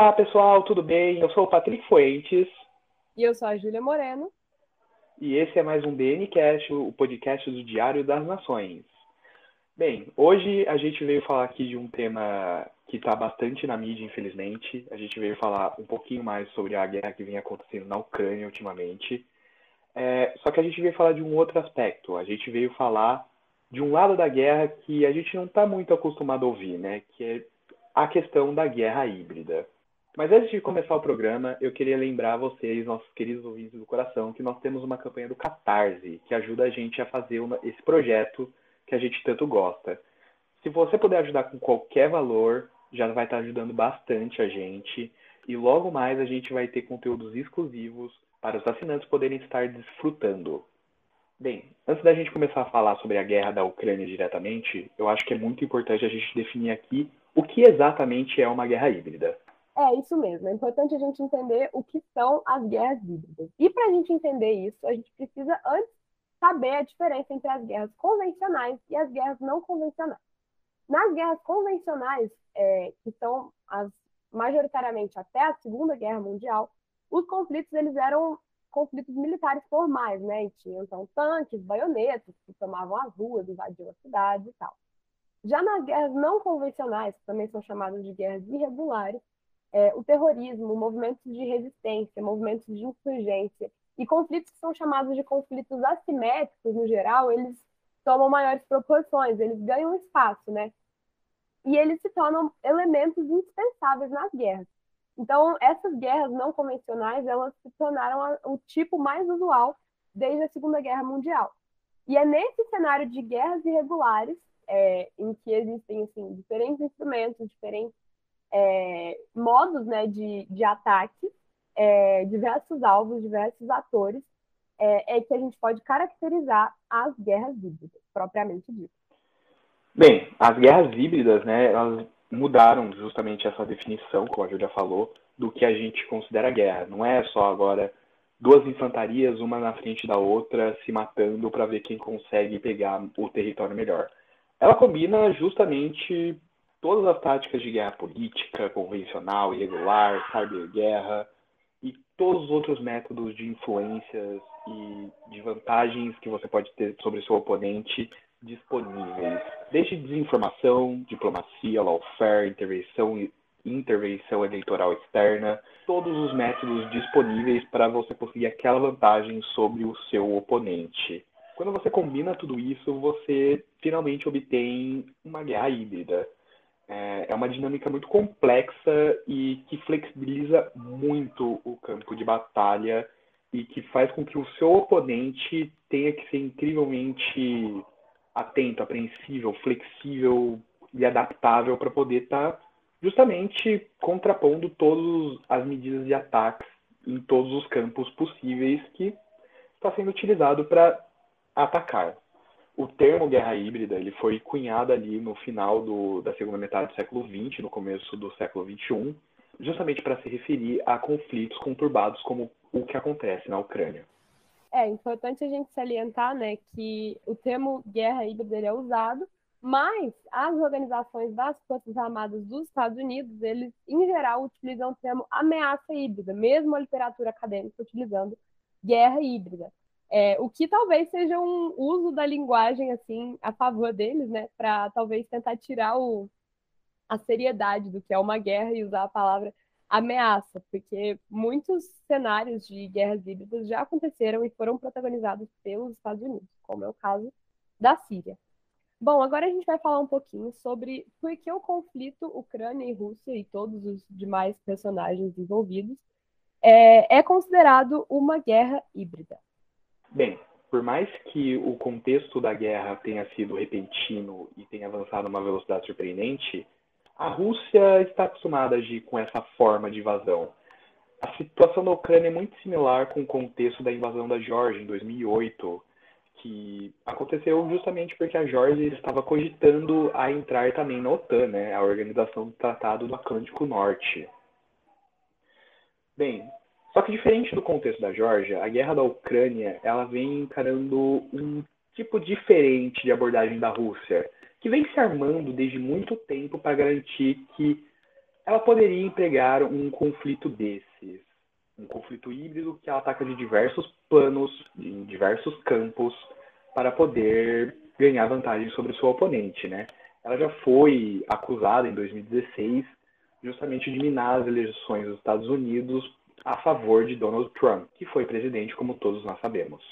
Olá, pessoal, tudo bem? Eu sou o Patrick Fuentes. E eu sou a Júlia Moreno. E esse é mais um BNCast, o podcast do Diário das Nações. Bem, hoje a gente veio falar aqui de um tema que está bastante na mídia, infelizmente. A gente veio falar um pouquinho mais sobre a guerra que vem acontecendo na Ucrânia ultimamente. É, só que a gente veio falar de um outro aspecto. A gente veio falar de um lado da guerra que a gente não está muito acostumado a ouvir, né? Que é a questão da guerra híbrida. Mas antes de começar o programa, eu queria lembrar vocês, nossos queridos ouvintes do coração, que nós temos uma campanha do Catarse, que ajuda a gente a fazer uma, esse projeto que a gente tanto gosta. Se você puder ajudar com qualquer valor, já vai estar ajudando bastante a gente. E logo mais a gente vai ter conteúdos exclusivos para os assinantes poderem estar desfrutando. Bem, antes da gente começar a falar sobre a guerra da Ucrânia diretamente, eu acho que é muito importante a gente definir aqui o que exatamente é uma guerra híbrida. É isso mesmo. É importante a gente entender o que são as guerras híbridas. E para a gente entender isso, a gente precisa antes saber a diferença entre as guerras convencionais e as guerras não convencionais. Nas guerras convencionais, é, que são as majoritariamente até a Segunda Guerra Mundial, os conflitos eles eram conflitos militares formais, né? E tinham então tanques, baionetas que tomavam as ruas, invadiam as cidades e tal. Já nas guerras não convencionais, que também são chamadas de guerras irregulares, é, o terrorismo, movimentos de resistência, movimentos de insurgência e conflitos que são chamados de conflitos assimétricos no geral, eles tomam maiores proporções, eles ganham espaço, né? E eles se tornam elementos indispensáveis nas guerras. Então, essas guerras não convencionais, elas se tornaram o tipo mais usual desde a Segunda Guerra Mundial. E é nesse cenário de guerras irregulares, é, em que existem assim, diferentes instrumentos, diferentes é, modos né, de, de ataque, é, diversos alvos, diversos atores, é, é, que a gente pode caracterizar as guerras híbridas, propriamente dito. Bem, as guerras híbridas, né, elas mudaram justamente essa definição, como a Júlia falou, do que a gente considera guerra. Não é só agora duas infantarias, uma na frente da outra, se matando para ver quem consegue pegar o território melhor. Ela combina justamente todas as táticas de guerra política, convencional, irregular, cyberguerra e todos os outros métodos de influências e de vantagens que você pode ter sobre seu oponente disponíveis, desde desinformação, diplomacia, lawfare, intervenção, intervenção eleitoral externa, todos os métodos disponíveis para você conseguir aquela vantagem sobre o seu oponente. Quando você combina tudo isso, você finalmente obtém uma guerra híbrida. É, é uma dinâmica muito complexa e que flexibiliza muito o campo de batalha e que faz com que o seu oponente tenha que ser incrivelmente atento, apreensível, flexível e adaptável para poder estar tá justamente contrapondo todas as medidas de ataques em todos os campos possíveis que está sendo utilizado para atacar. O termo guerra híbrida ele foi cunhado ali no final do, da segunda metade do século XX, no começo do século XXI, justamente para se referir a conflitos conturbados como o que acontece na Ucrânia. É importante a gente salientar né, que o termo guerra híbrida é usado, mas as organizações das Forças Armadas dos Estados Unidos, eles, em geral, utilizam o termo ameaça híbrida, mesmo a literatura acadêmica utilizando guerra híbrida. É, o que talvez seja um uso da linguagem assim a favor deles, né, para talvez tentar tirar o, a seriedade do que é uma guerra e usar a palavra ameaça, porque muitos cenários de guerras híbridas já aconteceram e foram protagonizados pelos Estados Unidos, como é o caso da Síria. Bom, agora a gente vai falar um pouquinho sobre por que o conflito Ucrânia e Rússia e todos os demais personagens envolvidos é, é considerado uma guerra híbrida. Bem, por mais que o contexto da guerra tenha sido repentino e tenha avançado a uma velocidade surpreendente, a Rússia está acostumada a agir com essa forma de invasão. A situação da Ucrânia é muito similar com o contexto da invasão da Geórgia em 2008, que aconteceu justamente porque a Geórgia estava cogitando a entrar também na OTAN, né, a Organização do Tratado do Atlântico Norte. Bem, só que diferente do contexto da Geórgia, a guerra da Ucrânia ela vem encarando um tipo diferente de abordagem da Rússia que vem se armando desde muito tempo para garantir que ela poderia empregar um conflito desses, um conflito híbrido que ela ataca de diversos planos, em diversos campos, para poder ganhar vantagem sobre seu oponente, né? Ela já foi acusada em 2016 justamente de minar as eleições dos Estados Unidos a favor de Donald Trump, que foi presidente, como todos nós sabemos.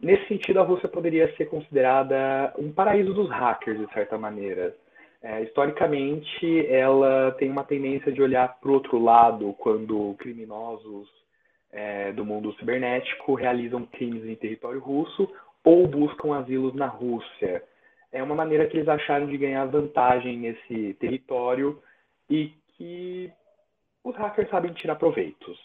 Nesse sentido, a Rússia poderia ser considerada um paraíso dos hackers, de certa maneira. É, historicamente, ela tem uma tendência de olhar para o outro lado quando criminosos é, do mundo cibernético realizam crimes em território russo ou buscam asilos na Rússia. É uma maneira que eles acharam de ganhar vantagem nesse território e que os hackers sabem tirar proveitos.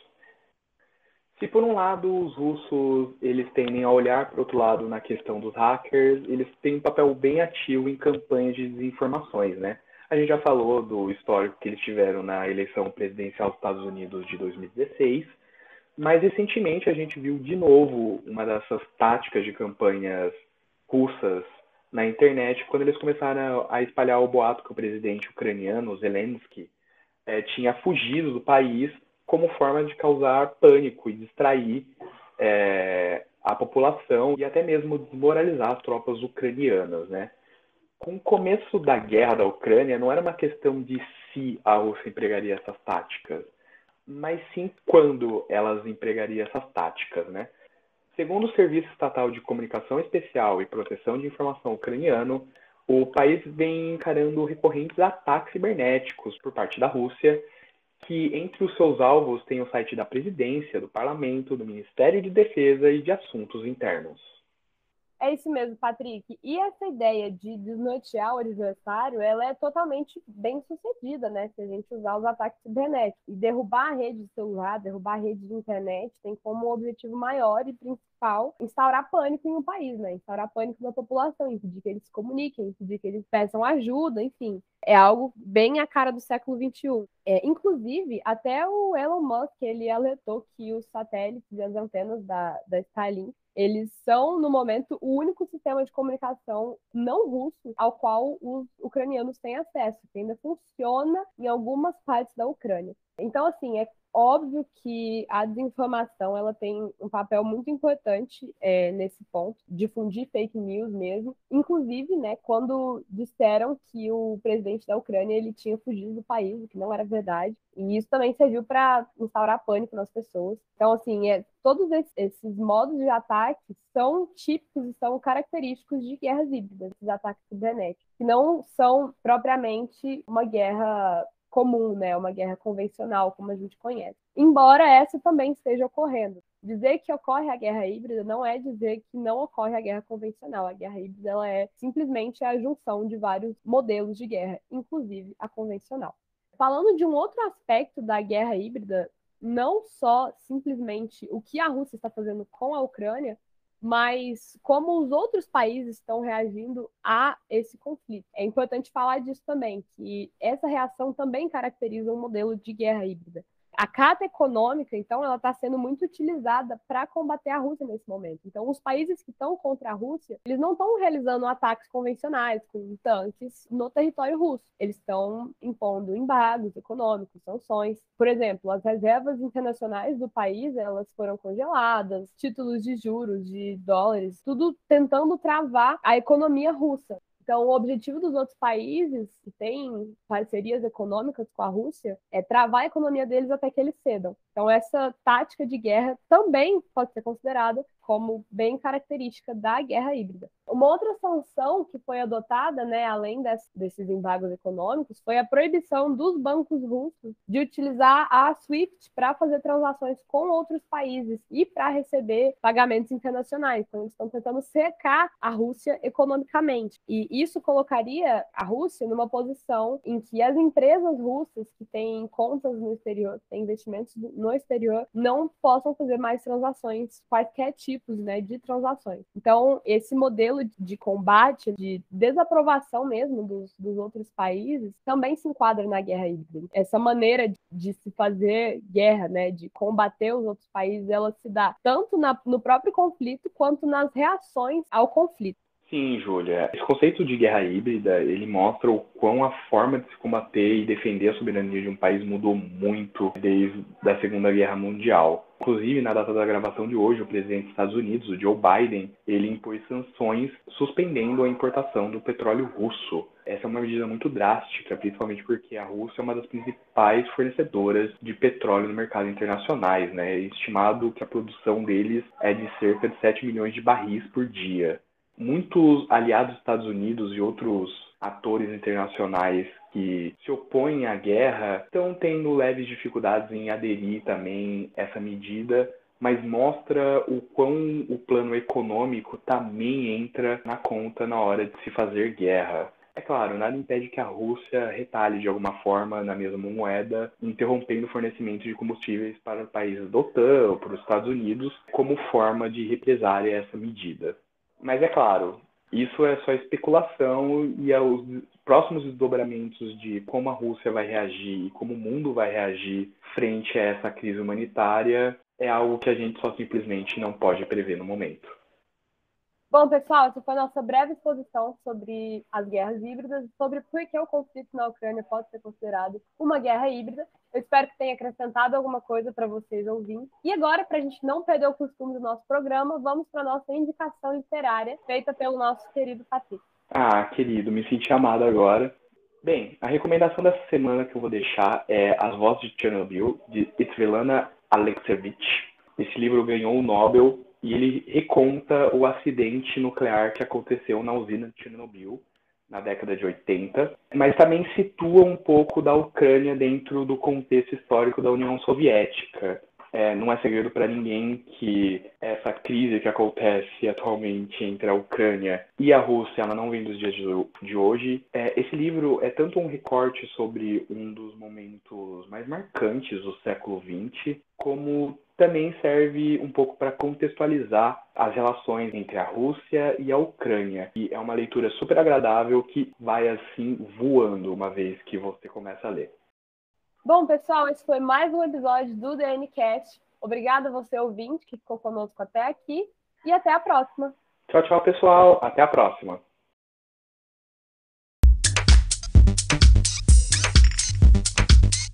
Se por um lado os russos eles tendem a olhar para o outro lado na questão dos hackers, eles têm um papel bem ativo em campanhas de desinformações, né? A gente já falou do histórico que eles tiveram na eleição presidencial dos Estados Unidos de 2016, mas recentemente a gente viu de novo uma dessas táticas de campanhas russas na internet quando eles começaram a espalhar o boato que o presidente ucraniano Zelensky é, tinha fugido do país como forma de causar pânico e distrair é, a população e até mesmo desmoralizar as tropas ucranianas, né? Com o começo da guerra da Ucrânia, não era uma questão de se a Rússia empregaria essas táticas, mas sim quando elas empregariam essas táticas, né? Segundo o Serviço Estatal de Comunicação Especial e Proteção de Informação ucraniano, o país vem encarando recorrentes ataques cibernéticos por parte da Rússia, que entre os seus alvos tem o site da presidência, do parlamento, do Ministério de Defesa e de Assuntos Internos. É isso mesmo, Patrick. E essa ideia de desnortear o adversário, ela é totalmente bem sucedida, né? Se a gente usar os ataques cibernéticos. E derrubar a rede de celular, derrubar a rede de internet, tem como objetivo maior e principal instaurar pânico em um país, né? Instaurar pânico na população, impedir que eles se comuniquem, impedir que eles peçam ajuda, enfim. É algo bem a cara do século XXI. É, inclusive, até o Elon Musk, ele alertou que os satélites e as antenas da, da Starlink eles são, no momento, o único sistema de comunicação não russo ao qual os ucranianos têm acesso, que ainda funciona em algumas partes da Ucrânia. Então, assim, é óbvio que a desinformação ela tem um papel muito importante é, nesse ponto, difundir fake news mesmo. Inclusive, né, quando disseram que o presidente da Ucrânia ele tinha fugido do país, o que não era verdade. E isso também serviu para instaurar pânico nas pessoas. Então, assim, é, todos esses modos de ataque são típicos e são característicos de guerras híbridas, esses ataques cibernéticos, que não são propriamente uma guerra comum, né? Uma guerra convencional, como a gente conhece. Embora essa também esteja ocorrendo. Dizer que ocorre a guerra híbrida não é dizer que não ocorre a guerra convencional. A guerra híbrida ela é simplesmente a junção de vários modelos de guerra, inclusive a convencional. Falando de um outro aspecto da guerra híbrida, não só simplesmente o que a Rússia está fazendo com a Ucrânia, mas como os outros países estão reagindo a esse conflito. É importante falar disso também, que essa reação também caracteriza um modelo de guerra híbrida. A carta econômica, então, ela está sendo muito utilizada para combater a Rússia nesse momento. Então, os países que estão contra a Rússia, eles não estão realizando ataques convencionais com tanques no território russo. Eles estão impondo embargos econômicos, sanções. Por exemplo, as reservas internacionais do país, elas foram congeladas, títulos de juros de dólares, tudo tentando travar a economia russa. Então, o objetivo dos outros países que têm parcerias econômicas com a Rússia é travar a economia deles até que eles cedam. Então, essa tática de guerra também pode ser considerada como bem característica da guerra híbrida. Uma outra sanção que foi adotada, né, além desse, desses embargos econômicos, foi a proibição dos bancos russos de utilizar a SWIFT para fazer transações com outros países e para receber pagamentos internacionais. Então, eles estão tentando cercar a Rússia economicamente. E isso colocaria a Rússia numa posição em que as empresas russas que têm contas no exterior, têm investimentos no exterior, não possam fazer mais transações, quaisquer tipos né, de transações. Então, esse modelo de combate, de desaprovação mesmo dos, dos outros países, também se enquadra na guerra híbrida. Essa maneira de, se fazer guerra, né, de combater os outros países, ela se dá tanto na, no próprio conflito quanto nas reações ao conflito. Sim, Júlia. Esse conceito de guerra híbrida, ele mostra o quão a forma de se combater e defender a soberania de um país mudou muito desde a Segunda Guerra Mundial. Inclusive, na data da gravação de hoje, o presidente dos Estados Unidos, o Joe Biden, ele impôs sanções suspendendo a importação do petróleo russo. Essa é uma medida muito drástica, principalmente porque a Rússia é uma das principais fornecedoras de petróleo no mercado internacionais, né? É estimado que a produção deles é de cerca de 7 milhões de barris por dia muitos aliados dos Estados Unidos e outros atores internacionais que se opõem à guerra estão tendo leves dificuldades em aderir também a essa medida, mas mostra o quão o plano econômico também entra na conta na hora de se fazer guerra. É claro, nada impede que a Rússia retalhe de alguma forma na mesma moeda, interrompendo o fornecimento de combustíveis para países da OTAN ou para os Estados Unidos, como forma de represália a essa medida. Mas é claro, isso é só especulação e os próximos desdobramentos de como a Rússia vai reagir e como o mundo vai reagir frente a essa crise humanitária é algo que a gente só simplesmente não pode prever no momento. Bom, pessoal, essa foi a nossa breve exposição sobre as guerras híbridas, sobre por que o conflito na Ucrânia pode ser considerado uma guerra híbrida. Eu espero que tenha acrescentado alguma coisa para vocês ouvirem. E agora, para a gente não perder o costume do nosso programa, vamos para a nossa indicação literária, feita pelo nosso querido Patrício. Ah, querido, me senti amado agora. Bem, a recomendação dessa semana que eu vou deixar é As Vozes de Chernobyl, de Svetlana Alexievich. Esse livro ganhou o Nobel e ele reconta o acidente nuclear que aconteceu na usina de Chernobyl na década de 80, mas também situa um pouco da Ucrânia dentro do contexto histórico da União Soviética. É, não é segredo para ninguém que essa crise que acontece atualmente entre a Ucrânia e a Rússia, ela não vem dos dias de hoje. É, esse livro é tanto um recorte sobre um dos momentos mais marcantes do século XX, como também serve um pouco para contextualizar as relações entre a Rússia e a Ucrânia. E é uma leitura super agradável que vai assim voando uma vez que você começa a ler. Bom, pessoal, esse foi mais um episódio do DNCast. Obrigada a você, ouvinte, que ficou conosco até aqui. E até a próxima. Tchau, tchau, pessoal. Até a próxima.